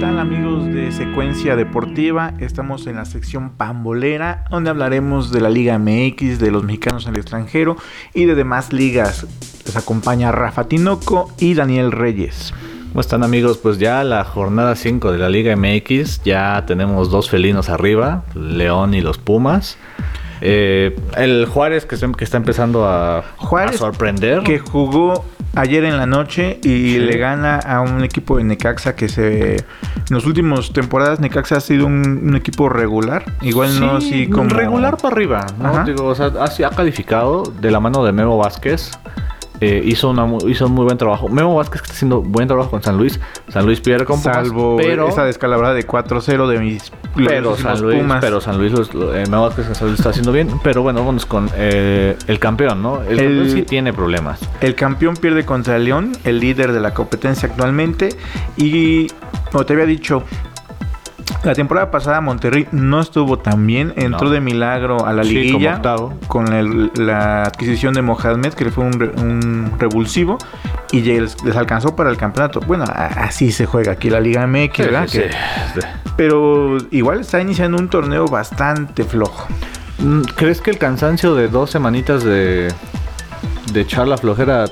tal amigos de Secuencia Deportiva? Estamos en la sección pambolera donde hablaremos de la Liga MX, de los mexicanos en el extranjero y de demás ligas. Les acompaña Rafa Tinoco y Daniel Reyes. ¿Cómo están amigos? Pues ya la jornada 5 de la Liga MX, ya tenemos dos felinos arriba, León y los Pumas. Eh, el Juárez que, que está empezando a, Juárez, a sorprender. Que jugó ayer en la noche y Sí. le gana a un equipo de Necaxa que se... En las últimas temporadas Necaxa ha sido un, un equipo regular. Igual no Sí, así como... regular para arriba, ¿no? Digo, o sea, ha, ha calificado de la mano de Memo Vázquez. Eh, hizo, una, hizo un muy buen trabajo. Memo Vázquez que está haciendo buen trabajo con San Luis. San Luis pierde con Pumas, Salvo pero, esa descalabrada de 4-0 de mis pero San Luis, Pumas. pero San Luis, los- eh, Memo Vázquez en San Luis está haciendo bien. Pero bueno, vamos con eh, el campeón, ¿no? El, El- campeón sí tiene problemas. El campeón pierde contra el León, el líder de la competencia actualmente. Y como te había dicho, la temporada pasada Monterrey no estuvo tan bien. Entró No. de milagro a la Sí, como liguilla con el- la adquisición de Mohamed, que fue un, re- un revulsivo. Y les, les alcanzó para el campeonato. Bueno, a- así se juega aquí la Liga MX, ¿verdad? Sí, Que- sí. Pero igual está iniciando un torneo bastante flojo. Mm, ¿Crees que el cansancio de dos semanitas de, de echar la flojera...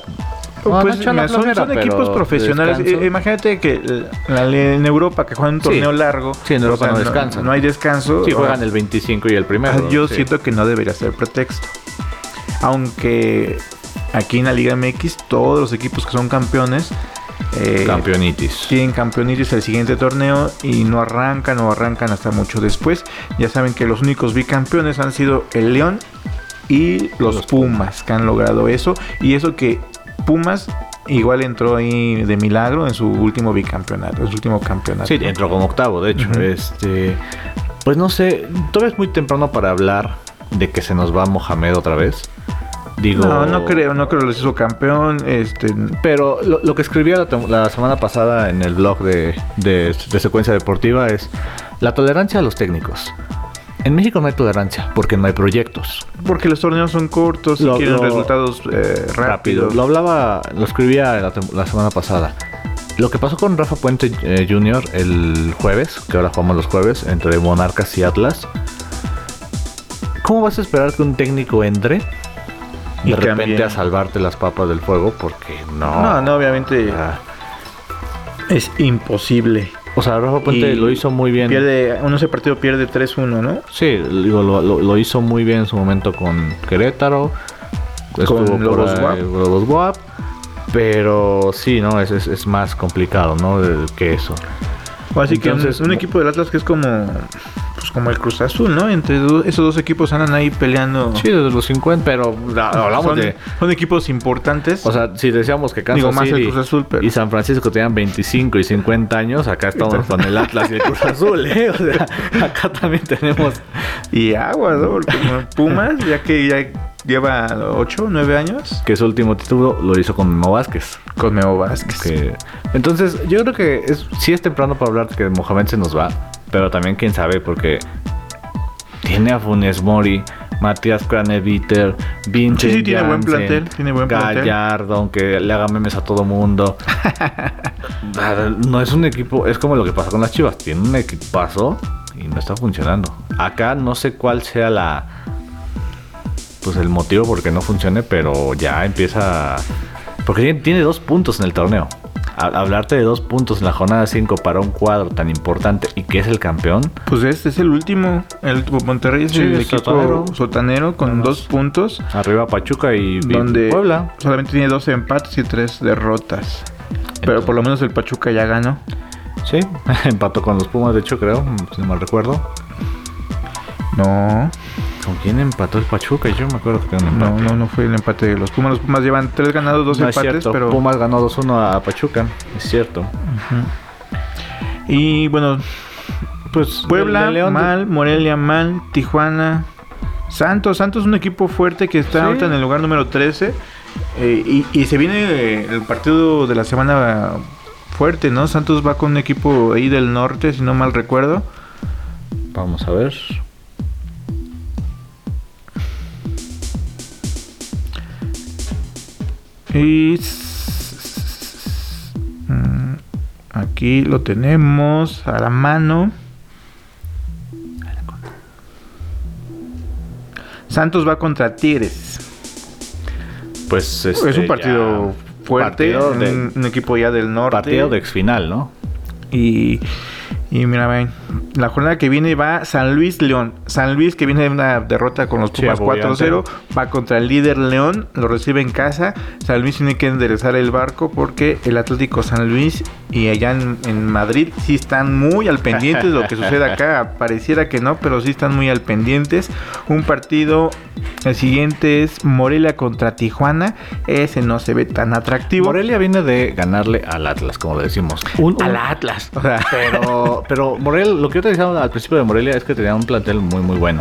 No, pues no mira, son, flojera, son equipos profesionales. descanso? Eh, imagínate que eh, en Europa que juegan un Sí. torneo largo. Sí, en Europa no descansan. No, hay descanso. Sí, juegan el 25 y el primero. Ah, Yo sí. siento que no debería ser pretexto. Aunque aquí en la Liga MX todos los equipos que son campeones eh, Campeonitis. tienen campeonitis el siguiente torneo y no arrancan o arrancan hasta mucho después. Ya saben que los únicos bicampeones han sido el León y los, Los Pumas que han logrado eso. Y eso que Pumas igual entró ahí de milagro en su último bicampeonato, en su último campeonato. Sí, entró como octavo, de hecho. Este. Pues no sé, todavía es muy temprano para hablar de que se nos va Mohamed otra vez. Digo. No, no creo, no creo que los hizo campeón. Este, Pero lo, lo que escribí la, la semana pasada en el blog de, de, de Secuencia Deportiva es la tolerancia a los técnicos. En México no hay tolerancia porque no hay proyectos. porque los torneos son cortos y quieren lo- resultados eh, rápidos. Lo hablaba, lo escribía la, semana pasada. Lo que pasó con Rafa Puente eh, Jr. el jueves, que ahora jugamos los jueves, entre Monarcas y Atlas. ¿Cómo vas a esperar que un técnico entre Y de repente cambie. a salvarte las papas del fuego? Porque no. No, no, obviamente Ah, es imposible. O sea, Rafa Puente lo hizo muy bien. Pierde, uno ese partido pierde 3-1, ¿no? Sí, digo, lo, lo- lo hizo muy bien en su momento con Querétaro. Estuvo por Lobos Buap. Lobos Buap, Pero sí, ¿no? Es, es, es más complicado, ¿no? Que eso. O así que un, un equipo del Atlas que es como pues como el Cruz Azul, ¿no? Entre do- esos dos equipos andan ahí peleando. Sí, desde los 50, pero hablamos son, de... son equipos importantes. O sea, si decíamos que Kansas Digo, más el Cruz Azul, pero- y San Francisco tenían 25 y 50 años, acá estamos con el Atlas y el Cruz Azul, ¿eh? O sea, acá también tenemos... y agua, ¿no? Porque Pumas, ya que ya lleva 8, 9 años Que su último título lo hizo con Memo Vázquez. con Memo Vázquez. Que- Entonces, yo creo que es, sí es temprano para hablar de que Mohamed se nos va, pero también quién sabe, porque tiene a Funes Mori, Matías Craneviter, Vincent Sí, sí, tiene buen plantel, tiene buen plantel. Gallardo, aunque le haga memes a todo mundo. no es un equipo, es como lo que pasa con las Chivas, tiene un equipazo y no está funcionando. Acá no sé cuál sea la pues el motivo por qué no funcione, pero ya empieza porque tiene dos puntos en el torneo. Hablarte de dos puntos en la jornada 5 para un cuadro tan importante y que es el campeón, Pues este es el último. El Monterrey es Sí, el equipo sotanero. sotanero, con dos puntos. arriba Pachuca y, Donde Puebla. solamente tiene dos empates y tres derrotas. Pero por lo menos el Pachuca ya ganó. Sí, empató con los Pumas, de hecho, creo, si no mal recuerdo. No, ¿Con quién empató el Pachuca? Yo me acuerdo que un no, empate. no, no fue el empate de los Pumas. Los Pumas llevan tres ganados, dos No es empates, pero. Pumas ganó 2-1 a Pachuca, es cierto. Y bueno, Pues Puebla León- mal, Morelia mal, Tijuana, Santos. Santos es un equipo fuerte que está Sí. ahorita en el lugar número 13. eh, y, y se viene el partido de la semana fuerte, ¿no? Santos va con un equipo ahí del norte, si no mal recuerdo. Vamos a ver. Y. mm, Aquí lo tenemos a la mano. Santos va contra Tigres. Pues es este, un partido ya- fuerte, partido de- un, un equipo ya del norte. partido de exfinal, ¿no? Y, y mira, ven, la jornada que viene va San Luis León. San Luis que viene de una derrota con los Pumas agobiante. 4-0, va contra el líder León, lo recibe en casa. San Luis tiene que enderezar el barco porque el Atlético San Luis y allá en, en Madrid sí están muy al pendiente de lo que sucede acá. Pareciera que no, pero sí están muy al pendientes. Un partido, el siguiente es Morelia contra Tijuana. Ese no se ve tan atractivo. Morelia viene de ganarle al Atlas, como le decimos. Un, Al Atlas. O sea, Pero, pero Morelia, lo que yo te decía al principio de Morelia es que tenía un plantel muy, muy bueno.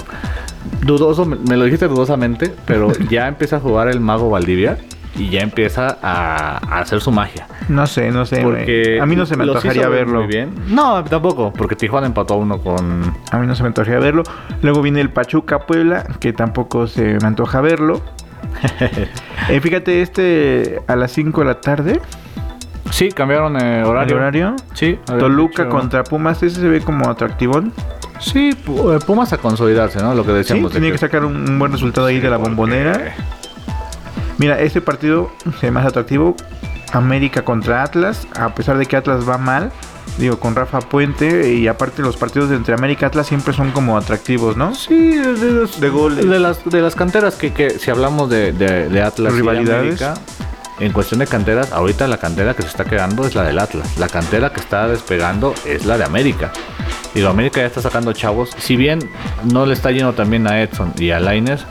Dudoso, me me lo dijiste dudosamente, pero ya empieza a jugar el mago Valdivia y ya empieza a, a hacer su magia. No sé, no sé. Porque a mí no se me antojaría verlo. Muy bien. No, tampoco, porque Tijuana empató a uno con. A mí no se me antojaría verlo. Luego viene el Pachuca Puebla, que tampoco se me antoja verlo. Eh, fíjate, este a las 5 de la tarde, Sí, cambiaron eh, el horario. horario. Sí. Toluca dicho- contra Pumas, ese se ve como atractivón. Sí, eh, Pumas a consolidarse, ¿no? Lo que Sí, decíamos. de tiene que sacar un, un buen resultado ahí de la bombonera. Mira, este partido se ve más atractivo. América contra Atlas, a pesar de que Atlas va mal. Digo, con Rafa Puente y aparte los partidos de entre América y Atlas siempre son como atractivos, ¿no? Sí, de, los- De goles. De las, de las canteras que, que si hablamos de, de, de Atlas y Rivalidades. América, en cuestión de canteras, ahorita la cantera que se está quedando es la del Atlas. La cantera que está despegando es la de América. Digo, América ya está sacando chavos. Si bien no le está yendo también a Edson y a Laines,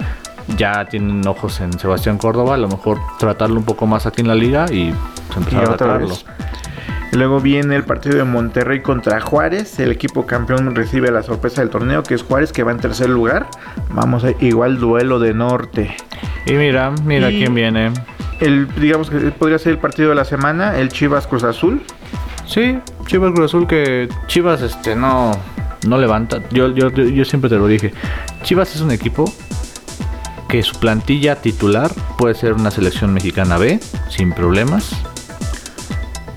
ya tienen ojos en Sebastián Córdoba. A lo mejor tratarlo un poco más aquí en la liga y pues, Y empezar a tratarlo. vez. Luego viene el partido de Monterrey contra Juárez. El equipo campeón recibe la sorpresa del torneo, que es Juárez, que va en tercer lugar. Vamos a igual duelo de norte. Y mira, mira Y- quién viene. El, digamos que podría ser el partido de la semana, el Chivas Cruz Azul. Sí, Chivas Cruz Azul que Chivas este no no levanta. Yo, yo, yo siempre te lo dije. Chivas es un equipo que su plantilla titular puede ser una selección mexicana B sin problemas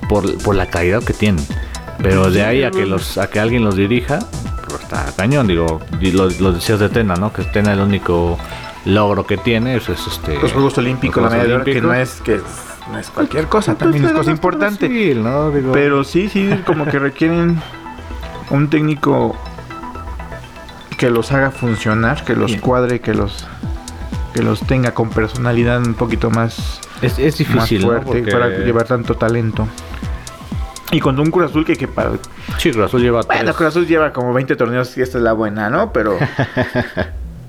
por, por la calidad que tienen. Pero de ahí a que los a que alguien los dirija, pues está cañón. Digo, y lo, lo decías de Tena, ¿no? Que Tena el único logro que tiene es, es este Los Juegos Olímpicos, los la medalla que no es, que es- no es cualquier cosa, también es Pero cosa importante. fácil, ¿no? Digo, Pero sí, sí, como que requieren un técnico que los haga funcionar, que los Bien. cuadre, que los que los tenga con personalidad un poquito más, es, es difícil, fuerte para llevar tanto talento. Y con un Cruz Azul que, que para... Sí, Cruz Azul lleva Bueno, tres. Cruz Azul lleva como 20 torneos y esta es la buena, ¿no? Pero...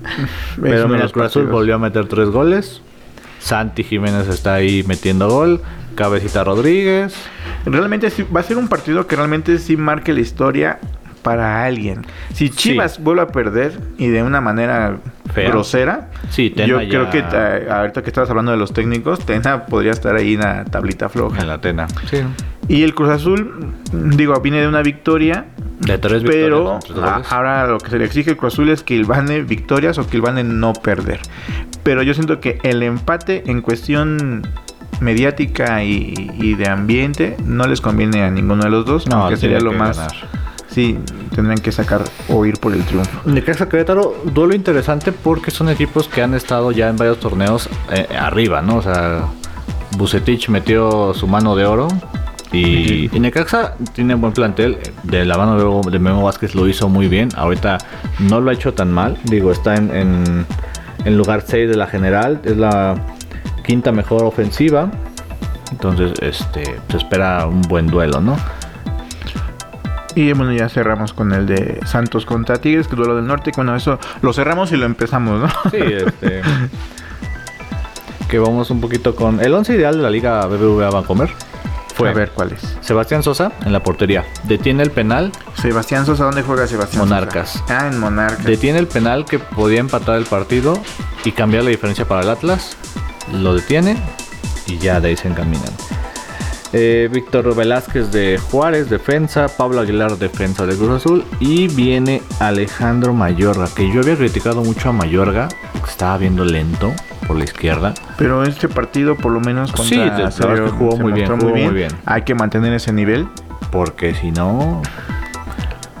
Pero mira, Cruz Azul volvió a meter tres goles. Santi Jiménez está ahí metiendo gol. Cabecita Rodríguez. Realmente sí, va a ser un partido que realmente sí marque la historia para alguien. Si Chivas vuelve a perder y de una manera Fea. grosera, Sí, Tena yo ya- creo que eh, ahorita que estabas hablando de los técnicos, Tena podría estar ahí en la tablita floja. En la Tena. Sí. Y el Cruz Azul, digo, viene de una victoria, De tres pero victorias. goles. ahora lo que se le exige al Cruz Azul es que Ilvane victorias o que Ilvane no perder. Pero yo siento que el empate en cuestión mediática y, y de ambiente no les conviene a ninguno de los dos, No, aunque sería lo que más... ganar. Sí, tendrían que sacar o ir por el triunfo. Necaxa Querétaro, duelo interesante porque son equipos que han estado ya en varios torneos eh, arriba, ¿no? O sea, Bucetich metió su mano de oro y, y Necaxa tiene buen plantel. De la mano de, oro de Memo Vázquez lo hizo muy bien. Ahorita no lo ha hecho tan mal. Digo, está en, en, en lugar 6 de la general. Es la quinta mejor ofensiva. Entonces, este, se espera un buen duelo, ¿no? Y bueno, ya cerramos con el de Santos contra Tigres, que duelo del norte. Bueno, eso lo cerramos y lo empezamos, ¿no? Sí, este. que vamos un poquito con. El 11 ideal de la Liga BBVA Bancomer fue A ver cuál es. Sebastián Sosa en la portería. Detiene el penal. Sebastián Sosa, ¿dónde juega Sebastián Monarcas. Sosa? Ah, en Monarcas. Detiene el penal que podía empatar el partido y cambiar la diferencia para el Atlas. Lo detiene y ya de ahí se encaminan. Eh, Víctor Velázquez de Juárez, defensa. Pablo Aguilar, defensa de Cruz Azul. Y viene Alejandro Mayorga, que yo había criticado mucho a Mayorga, porque estaba viendo lento por la izquierda. Pero este partido, por lo menos, contra Sí, la verdad que jugó muy bien, mostró jugó muy bien. Hay que mantener ese nivel. Porque si no,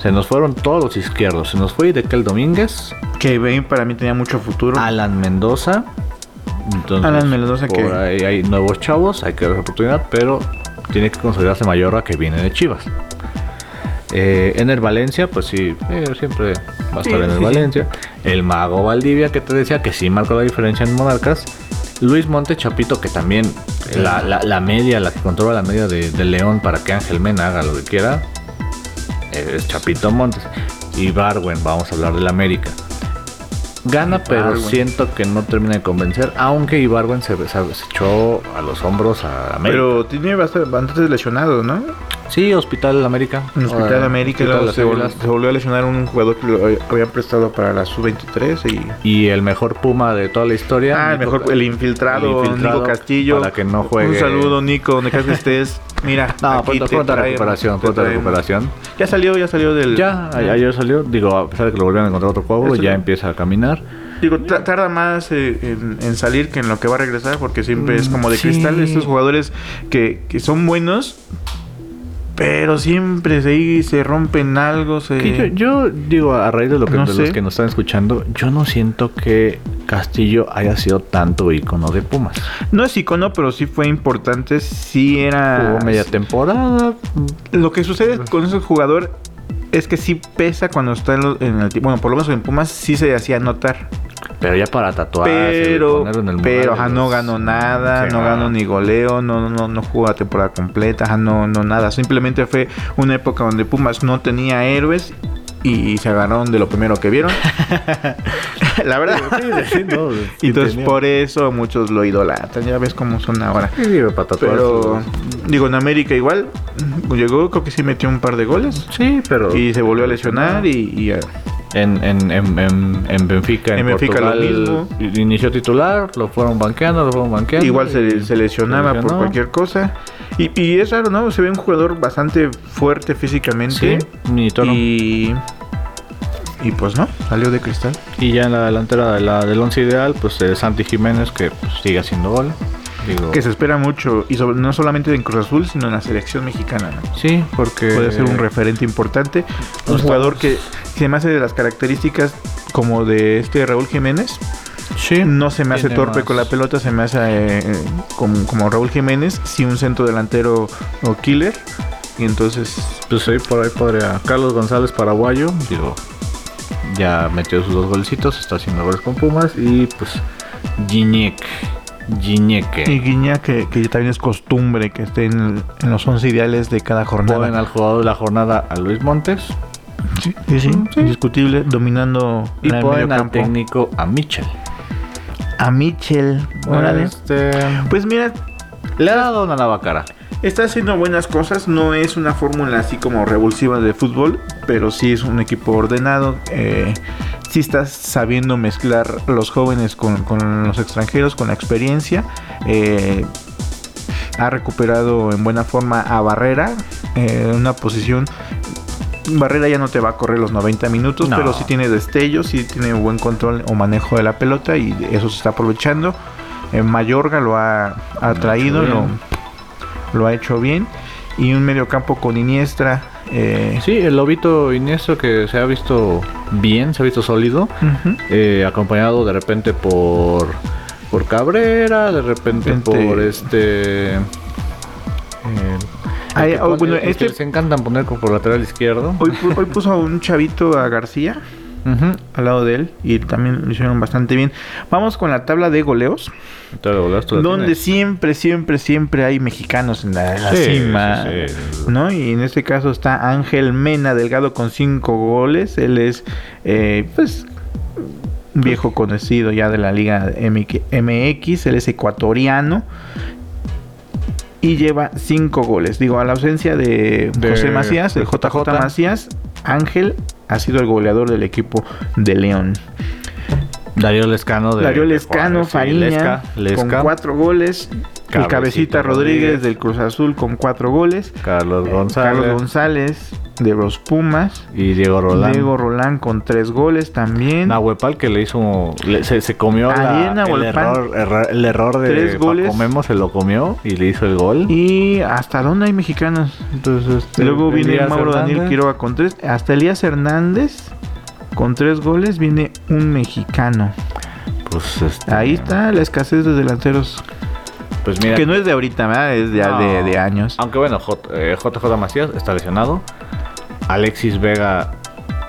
se nos fueron todos los izquierdos. Se nos fue Idekel Domínguez, Que Bain para mí tenía mucho futuro. Alan Mendoza. Entonces, Alan Mendoza que- ahí hay nuevos chavos, hay que dar oportunidad, pero tiene que consolidarse Mayorga que viene de Chivas. Eh, Ener Valencia, pues sí, eh, siempre va a estar sí, sí. Valencia. El Mago Valdivia, que te decía que sí marcó la diferencia en Monarcas. Luis Monte Chapito, que también la, la- la media, la que controla la media de, de León para que Ángel Mena haga lo que quiera, es Chapito Montes. Y Barwen, vamos a hablar del América. Gana, pero siento que no termina de convencer, aunque Ibarwen se, se- se echó a los hombros a América. Pero tiene bastante, bastantes lesionados, ¿no? Sí, Hospital América. En el Hospital Ahora, América Hospital luego se, vol- Águilas. se volvió a lesionar un jugador que lo habían prestado para la sub-23 y... Y el mejor Puma de toda la historia. Ah, el Nico- mejor, el infiltrado, el infiltrado, Nico Castillo. Para que no juegue. Un saludo, Nico, donde que estés. Mira, No, aquí pronto, te pronta traemos, recuperación, te pronta traemos. recuperación. Ya salió, ya salió del... Ya, ayer salió, digo, a pesar de que lo volvieron a encontrar otro juego, ya empieza a caminar. Digo, ta- tarda más eh, en, en salir que en lo que va a regresar, porque siempre es como de Mm, Sí. cristal estos jugadores que, que son buenos, pero siempre se, se rompen algo. Se... Yo, yo digo, a raíz de lo que No de sé. los que nos están escuchando, yo no siento que Castillo haya sido tanto icono de Pumas. No es icono, pero sí fue importante. Sí era. Jugó media temporada. Lo que sucede con ese jugador es que sí pesa cuando está en el. Bueno, por lo menos en Pumas sí se hacía notar. Pero ya para tatuar, pero ponerlo en el pero ajá, no pues, ganó nada, no ganó ni goleo, no no no jugó la temporada completa, ajá, no no nada, simplemente fue una época donde Pumas no tenía héroes y se agarraron de lo primero que vieron. la verdad. Sí, sí, no, sí entonces tenía. por eso muchos lo idolatran, ya ves cómo son ahora. Sí, digo, para tatuar. Pero digo, en América igual llegó, creo que sí metió un par de goles Sí, pero. y se volvió a lesionar y, y, En, en, en, en, en Benfica, en, En Benfica lo Portugal, mismo. inició titular, lo fueron banqueando, lo fueron banqueando. Igual se, se lesionaba se por cualquier cosa. Y, y es raro, ¿no? Se ve un jugador bastante fuerte físicamente. Sí. Y, y pues no, salió de cristal. Y ya en la delantera de la, del once ideal, pues eh, Santi Jiménez, que pues, sigue haciendo gol. Digo, Que se espera mucho, y sobre- no solamente en Cruz Azul, sino en la selección mexicana. ¿no? Sí, porque. Puede ser un referente importante. Un jugador que se me hace de las características como de este Raúl Jiménez. Sí. No se me hace torpe más- con la pelota, se me hace eh, como, como Raúl Jiménez, sí un centro delantero o killer. Y entonces Pues ahí por ahí podría. Carlos González, paraguayo. Digo, ya metió sus dos golecitos, está haciendo goles con Pumas. Y pues, Gignac. Gignac. Y Guiña, que, que también es costumbre que esté en, en los 11 ideales de cada Ponen jornada. al jugador de la jornada a Luis Montes. Sí, sí, sí, Sí. indiscutible, dominando Y ponen al técnico a Mitchell. A Mitchell. Órale. Este, Pues mira, le ha dado una nueva cara. está haciendo buenas cosas. No es una fórmula así como revulsiva de fútbol, pero sí es un equipo ordenado. Eh, sí está sabiendo mezclar los jóvenes con, con los extranjeros, con la experiencia. Eh, ha recuperado en buena forma a Barrera eh, en una posición. Barrera ya no te va a correr los 90 minutos, No. pero sí tiene destellos, sí tiene buen control o manejo de la pelota y eso se está aprovechando. En Mayorga lo ha, ha Lo ha traído, hecho lo, bien. lo ha hecho bien. Y un medio campo con Iniestra. Eh, Sí, el lobito Iniestro que se ha visto bien, se ha visto sólido. eh, acompañado de repente por por Cabrera, de repente Gente- por este eh, Ay, oh, bueno, este- les encantan poner como por lateral izquierdo. Hoy, hoy puso a un chavito a García Al lado de él y también lo hicieron bastante bien. Vamos con la tabla de goleos, donde tienes. siempre, siempre, siempre hay mexicanos en la, en la Sí, cima. sí, sí. ¿no? Y en este caso está Ángel Mena Delgado con cinco goles. Él es, eh, pues, viejo conocido ya de la Liga MX. Él es ecuatoriano. Y lleva cinco goles. Digo, a la ausencia de, De- José Macías, el de JJ JJ. Macías, Ángel ha sido el goleador del equipo de León. Darío Lescano de Darío Lescano, Juárez, sí, Fariña, Lesca, Lesca, con cuatro goles. y Cabecita Cabecita Rodríguez Rodríguez. del Cruz Azul con cuatro goles. Carlos Eh, González, Carlos González de los Pumas. Y Diego Rolán. Diego Rolán con tres goles también. Nahuepal que le hizo. le- se, se comió la- el, error, el error de Tres goles. Memo, se lo comió y le hizo el gol. Y hasta dónde hay mexicanos. Entonces, este, Luego viene Elías Mauro Daniel. Quiroga con tres. Hasta Elías Hernández con tres goles viene un mexicano. Pues este, Ahí está la escasez de delanteros. Pues mira. Que no es de ahorita, ¿verdad? Es de, No. de- de años. Aunque bueno, J- eh, JJ Macías está lesionado. Alexis Vega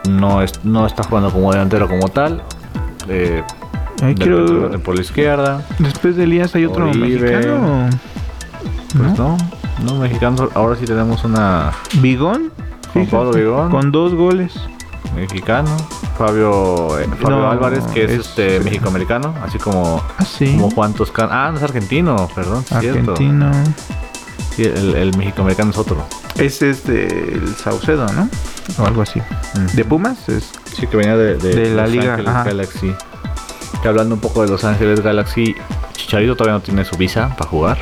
no, es, no está jugando como delantero como tal. Eh, de- por la izquierda. Después de Elías hay otro Oribe. mexicano. Pues ¿No? no, no mexicanos. Ahora sí tenemos una Bigón. Fíjate, Pablo Bigón. Con dos goles. mexicano. Fabio, eh, Fabio No, Álvarez, que es, es- este mexicoamericano, así como, Ah, sí. como Juan Toscano. Ah, no es argentino, perdón. sí, cierto. Sí, el, el mexicoamericano es otro. Es este, el Saucedo, ¿no? O algo así. De Pumas es. Sí, que venía de, de, De la Los liga, Ángeles. Galaxy. Que hablando un poco de Los Ángeles Galaxy, Chicharito todavía no tiene su visa para jugar.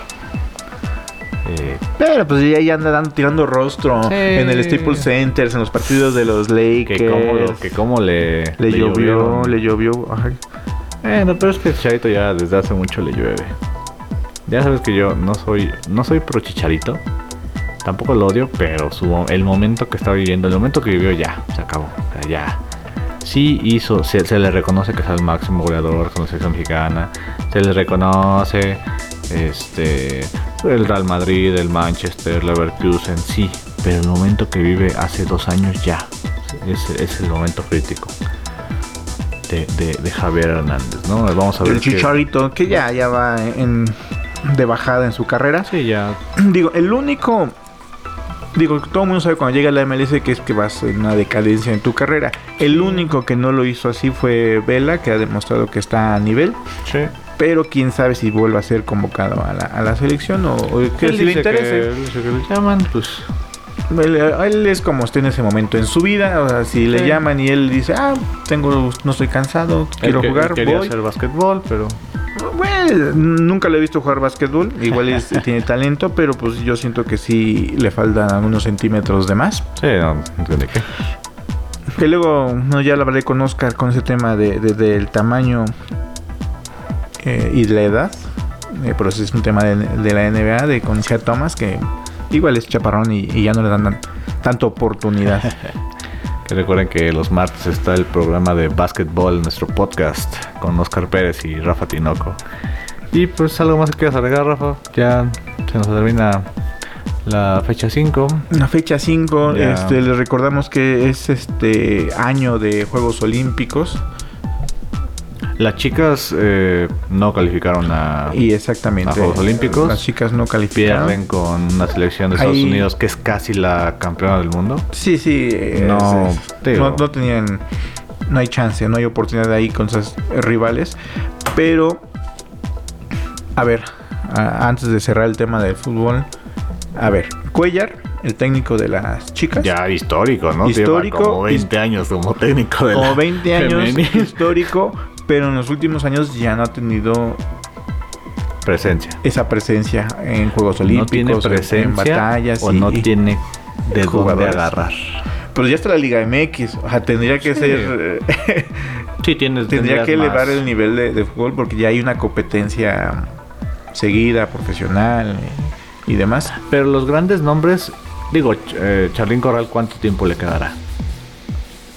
Eh, Pero pues ya, ya anda dando- tirando rostro Sí. en el Staples Center, en los partidos de los Lakers. que cómo, lo- que cómo le, le, llovió, llovieron. le llovió. Ajá. Eh, no, pero es que Chicharito ya desde hace mucho le llueve. Ya sabes que yo no soy no soy pro Chicharito. Tampoco lo odio, pero su, el momento que está viviendo, el momento que vivió ya, se acabó. O sea, ya. Sí hizo, se, se le reconoce que es el máximo goleador con la selección mexicana. Se le reconoce este el Real Madrid, el Manchester, Leverkusen, sí. Pero el momento que vive hace dos años ya. Es, es el momento crítico de, de, de Javier Hernández, ¿no? Vamos a ver. El Chicharito, que ya, ya va en, de bajada en su carrera. Sí, ya. Digo, el único. Digo, todo el mundo sabe cuando llega a la MLS que es que vas en una decadencia en tu carrera. El único que no lo hizo así fue Vela, que ha demostrado que está a nivel. Sí. Pero quién sabe si vuelva a ser convocado a la, a la selección o, o que Él si le que, interese. que le llaman, pues. Él, él es como esté en ese momento en su vida. O sea, si le llaman y él dice, ah, tengo, no estoy cansado, quiero que- jugar, voy. hacer básquetbol, pero. Nunca lo he visto jugar básquetbol. Igual es- tiene talento, pero pues yo siento que sí le faltan algunos centímetros de más. Sí, no, no entiende qué. Que luego no, ya lo hablé con Oscar con ese tema de, de- del tamaño eh, y de la edad. Eh, pero ese es un tema de, de la NBA, de con Thomas, que igual es chaparrón y, y ya no le dan tan- tanta oportunidad. Recuerden que los martes está el programa de básquetbol, nuestro podcast, con Oscar Pérez y Rafa Tinoco. Y pues algo más que quieras agregar, Rafa. Ya se nos termina la fecha 5. La fecha 5, Ya. este, les recordamos que es este año de Juegos Olímpicos. Las chicas eh, no calificaron a. Y exactamente. ¿A Juegos Olímpicos? Las chicas no calificaron. pierden con una selección de Estados Ahí- Unidos que es casi la campeona del mundo. Sí, sí. No, es- digo. no, no tenían. No hay chance, no hay oportunidad ahí con sus rivales. Pero. A ver, a- antes de cerrar el tema del fútbol. A ver, Cuellar, el técnico de las chicas. Ya histórico, ¿no? Histórico, Lleva como 20 años como técnico de Como la 20 años femenil. histórico, pero en los últimos años ya no ha tenido presencia. esa presencia en Juegos No Olímpicos, tiene presencia en batallas o y- no y- tiene de dónde agarrar. Pero ya está la Liga MX, o sea, tendría que Sí. ser Sí, tienes tendría que elevar más. el nivel de, de fútbol porque ya hay una competencia seguida, profesional eh, y demás. Pero los grandes nombres, digo, eh, Charlín Corral, ¿cuánto tiempo le quedará?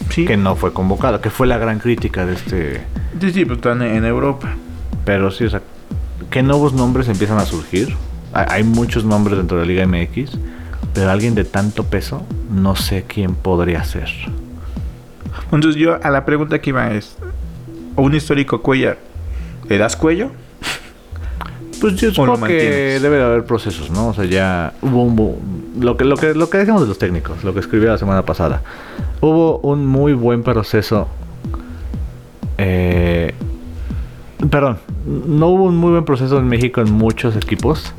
Sí, Que no fue convocado, que fue la gran crítica de este. Sí, sí, pues están en Europa. Pero sí, o sea, ¿qué nuevos nombres empiezan a surgir? Hay, muchos nombres dentro de la Liga MX, pero alguien de tanto peso, no sé quién podría ser. Entonces yo a la pregunta que iba es, ¿a un histórico Cuellar le das cuello? Pues yo ¿O lo supongo que debe de haber procesos, ¿no? O sea, ya hubo un... Lo que, lo, que, lo que decíamos de los técnicos, lo que escribí la semana pasada. Hubo un muy buen proceso... eh, perdón, no hubo un muy buen proceso en México en muchos equipos.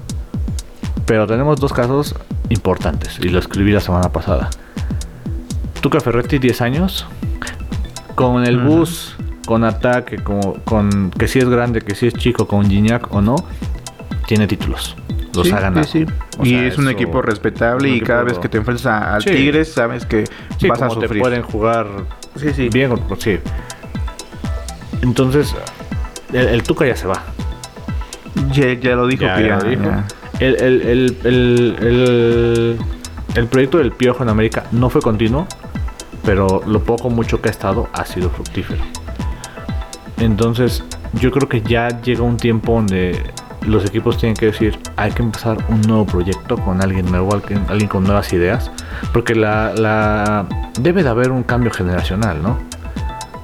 Pero tenemos dos casos importantes y lo escribí la semana pasada. Tuca Ferretti, 10 años. Con el Ujú. bus, con ataque, como, con que si es grande, que si es chico, con Gignac o no, tiene títulos. los Sí, ha ganado. sí, sí. O y sea, es un equipo respetable y cada equipo- vez que te enfrentas a, al Sí. Tigres sabes que Sí, vas a como te sufrir. pueden jugar Sí, sí. bien. Sí. Entonces, el, el Tuca ya se va. Ya, ya lo dijo Ya, que ya ya, lo dijo. ya. El, el, el, el, el- el proyecto del Piojo en América no fue continuo, pero lo poco mucho que ha estado ha sido fructífero. Entonces, yo creo que ya llega un tiempo donde los equipos tienen que decir, hay que empezar un nuevo proyecto con alguien nuevo, alguien, alguien con nuevas ideas, porque la, la debe de haber un cambio generacional, ¿no?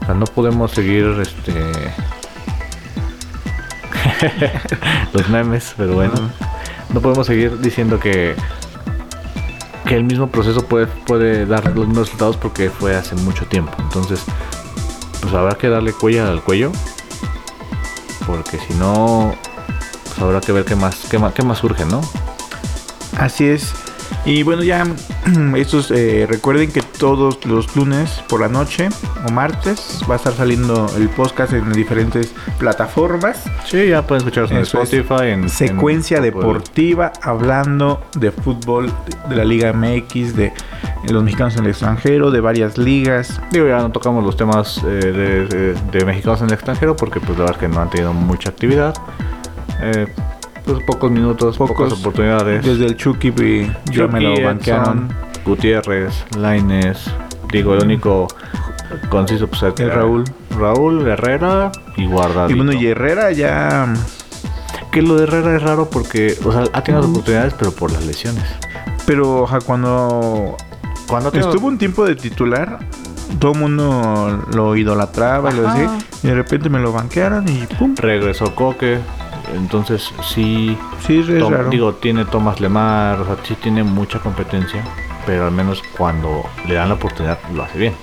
Sea, no podemos seguir este los memes, pero bueno, no podemos seguir diciendo que que el mismo proceso puede, puede dar los mismos resultados porque fue hace mucho tiempo. Entonces, pues habrá que darle cuello al cuello. Porque si no, pues habrá que ver qué más, qué más, qué más surge, ¿no? Así es. Y bueno, ya estos eh, recuerden que todos los lunes por la noche o martes va a estar saliendo el podcast en diferentes plataformas. Sí, ya pueden escucharlos en. Spotify, en Secuencia en- deportiva hablando de fútbol de la Liga MX, de los mexicanos en el extranjero, de varias ligas. Digo, ya no tocamos los temas eh, de mexicanos en el extranjero porque pues la verdad es que no han tenido mucha actividad. Eh, pocos minutos, Pocos. pocas oportunidades. Desde el Chucky y ya me lo Chucky, banquearon. Gutiérrez, Laines, digo, el único conciso pues era Raúl. Raúl, Herrera y Guardadito. Y bueno, y Herrera ya. Que lo de Herrera es raro porque, o sea, ha tenido oportunidades, pero por las lesiones. Pero oja, cuando Cuando estuvo un tiempo de titular, todo el mundo lo idolatraba y lo decía. Y de repente me lo banquearon y pum. regresó Coque, entonces sí, Sí, es Tom- raro. digo, tiene Tomás Lemar, o sea, sí tiene mucha competencia, pero al menos cuando le dan la oportunidad lo hace bien.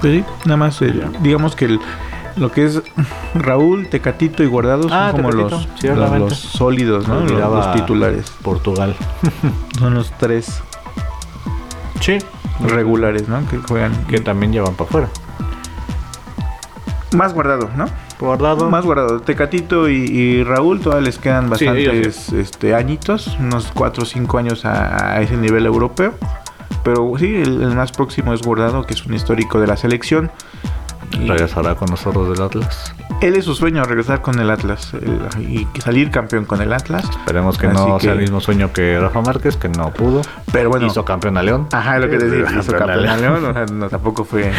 Pues sí, nada más, eh, digamos que el- lo que es Raúl, Tecatito y Guardado son Ah, como los, los, ciertamente. los sólidos, ¿no? Los, los titulares. Portugal. Son los tres Sí. regulares, ¿no? Que juegan. Que también llevan para afuera. Más guardado, ¿no? Guardado. Más guardado. Tecatito y, y Raúl todavía les quedan Sí, bastantes este, añitos, unos 4 o 5 años a, a ese nivel europeo. Pero sí, el, el más próximo es Guardado, que es un histórico de la selección. Regresará con nosotros del Atlas. él es su sueño regresar con el Atlas el- y salir campeón con el Atlas. Esperemos que Así no que- sea el mismo sueño que Rafa Márquez, que no pudo. Pero bueno, Hizo campeón a León. Ajá, lo que te decía, hizo Campeón a. León, o sea, no, tampoco fue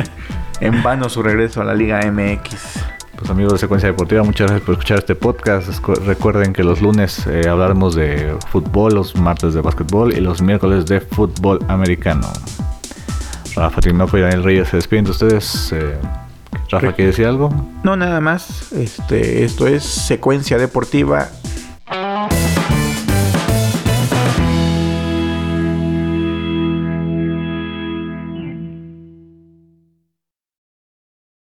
en vano su regreso a la Liga MX. Pues amigos de Secuencia Deportiva, muchas gracias por escuchar este podcast. Recuerden que los lunes eh, hablaremos de fútbol, los martes de básquetbol y los miércoles de fútbol americano. Rafa Tinoco y Daniel Reyes se despiden de ustedes. Eh, Rafa, Re- ¿quiere decir algo? No, nada más. Este, esto es secuencia deportiva